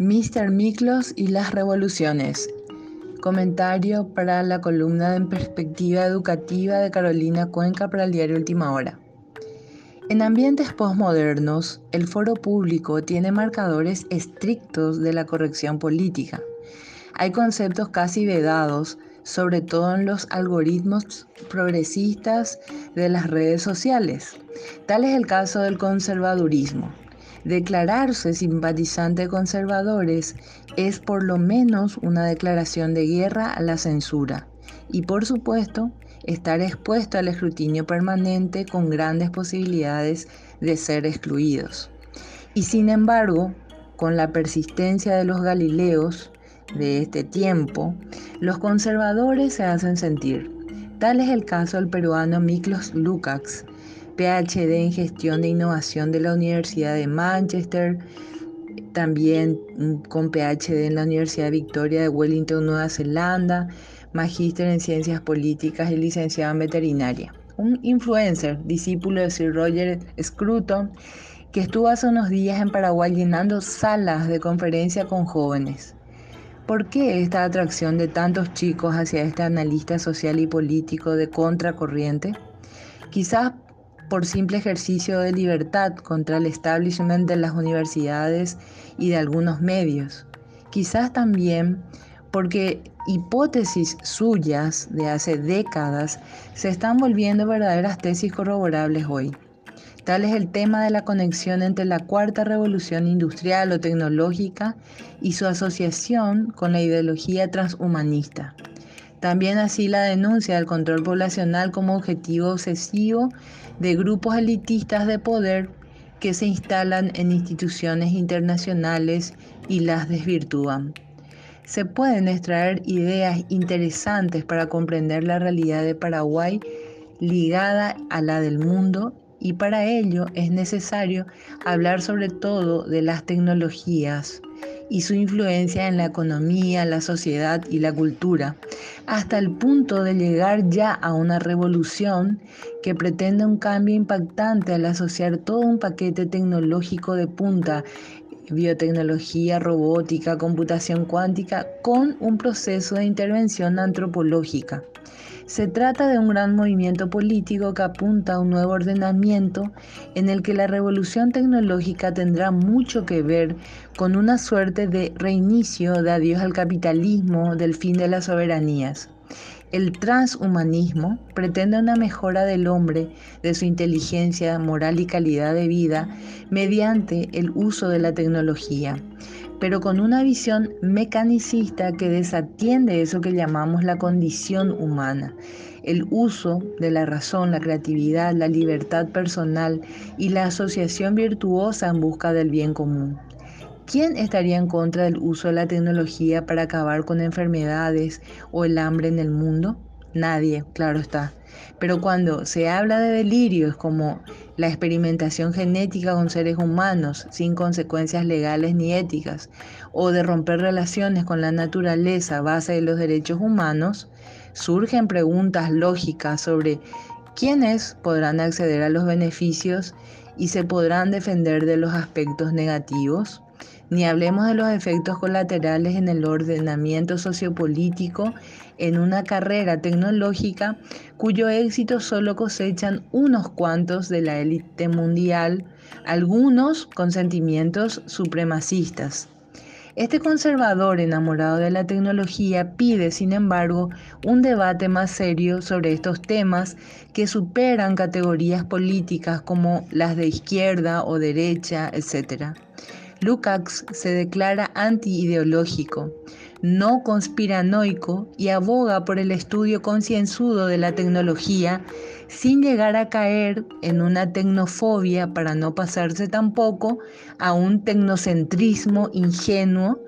Mr. Miklos y las revoluciones. Comentario para la columna en perspectiva educativa de Carolina Cuenca para el diario Última Hora. En ambientes postmodernos, el foro público tiene marcadores estrictos de la corrección política. Hay conceptos casi vedados, sobre todo en los algoritmos progresistas de las redes sociales. Tal es el caso del conservadurismo. Declararse simpatizante conservadores es por lo menos una declaración de guerra a la censura y por supuesto estar expuesto al escrutinio permanente con grandes posibilidades de ser excluidos. Y sin embargo, con la persistencia de los galileos de este tiempo, los conservadores se hacen sentir. Tal es el caso del peruano Miklos Lukács, PhD en gestión de innovación de la Universidad de Manchester, también con PhD en la Universidad Victoria de Wellington, Nueva Zelanda, magíster en ciencias políticas y licenciado en veterinaria. Un influencer, discípulo de Sir Roger Scruton, que estuvo hace unos días en Paraguay llenando salas de conferencia con jóvenes. ¿Por qué esta atracción de tantos chicos hacia este analista social y político de contracorriente? Quizás por simple ejercicio de libertad contra el establishment de las universidades y de algunos medios. Quizás también porque hipótesis suyas de hace décadas se están volviendo verdaderas tesis corroborables hoy. Tal es el tema de la conexión entre la cuarta revolución industrial o tecnológica y su asociación con la ideología transhumanista. También así la denuncia del control poblacional como objetivo obsesivo de grupos elitistas de poder que se instalan en instituciones internacionales y las desvirtúan. Se pueden extraer ideas interesantes para comprender la realidad de Paraguay ligada a la del mundo y para ello es necesario hablar sobre todo de las tecnologías y su influencia en la economía, la sociedad y la cultura, hasta el punto de llegar ya a una revolución que pretende un cambio impactante al asociar todo un paquete tecnológico de punta biotecnología, robótica, computación cuántica, con un proceso de intervención antropológica. Se trata de un gran movimiento político que apunta a un nuevo ordenamiento en el que la revolución tecnológica tendrá mucho que ver con una suerte de reinicio de adiós al capitalismo, del fin de las soberanías. El transhumanismo pretende una mejora del hombre, de su inteligencia, moral y calidad de vida mediante el uso de la tecnología pero con una visión mecanicista que desatiende eso que llamamos la condición humana, el uso de la razón, la creatividad, la libertad personal y la asociación virtuosa en busca del bien común. ¿Quién estaría en contra del uso de la tecnología para acabar con enfermedades o el hambre en el mundo? Nadie, claro está. Pero cuando se habla de delirios como la experimentación genética con seres humanos sin consecuencias legales ni éticas, o de romper relaciones con la naturaleza base de los derechos humanos, surgen preguntas lógicas sobre quiénes podrán acceder a los beneficios y se podrán defender de los aspectos negativos. Ni hablemos de los efectos colaterales en el ordenamiento sociopolítico en una carrera tecnológica cuyo éxito solo cosechan unos cuantos de la élite mundial, algunos con sentimientos supremacistas. Este conservador enamorado de la tecnología pide, sin embargo, un debate más serio sobre estos temas que superan categorías políticas como las de izquierda o derecha, etc. Lukács se declara antiideológico, no conspiranoico y aboga por el estudio concienzudo de la tecnología sin llegar a caer en una tecnofobia para no pasarse tampoco a un tecnocentrismo ingenuo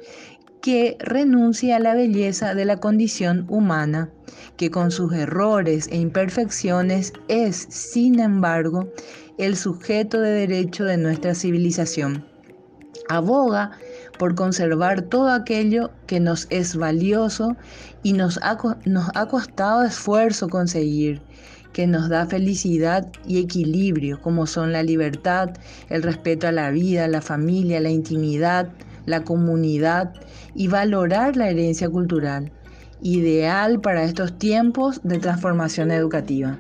que renuncia a la belleza de la condición humana, que con sus errores e imperfecciones es, sin embargo, el sujeto de derecho de nuestra civilización aboga por conservar todo aquello que nos es valioso y nos ha, costado esfuerzo conseguir, que nos da felicidad y equilibrio, como son la libertad, el respeto a la vida, la familia, la intimidad, la comunidad y valorar la herencia cultural, ideal para estos tiempos de transformación educativa.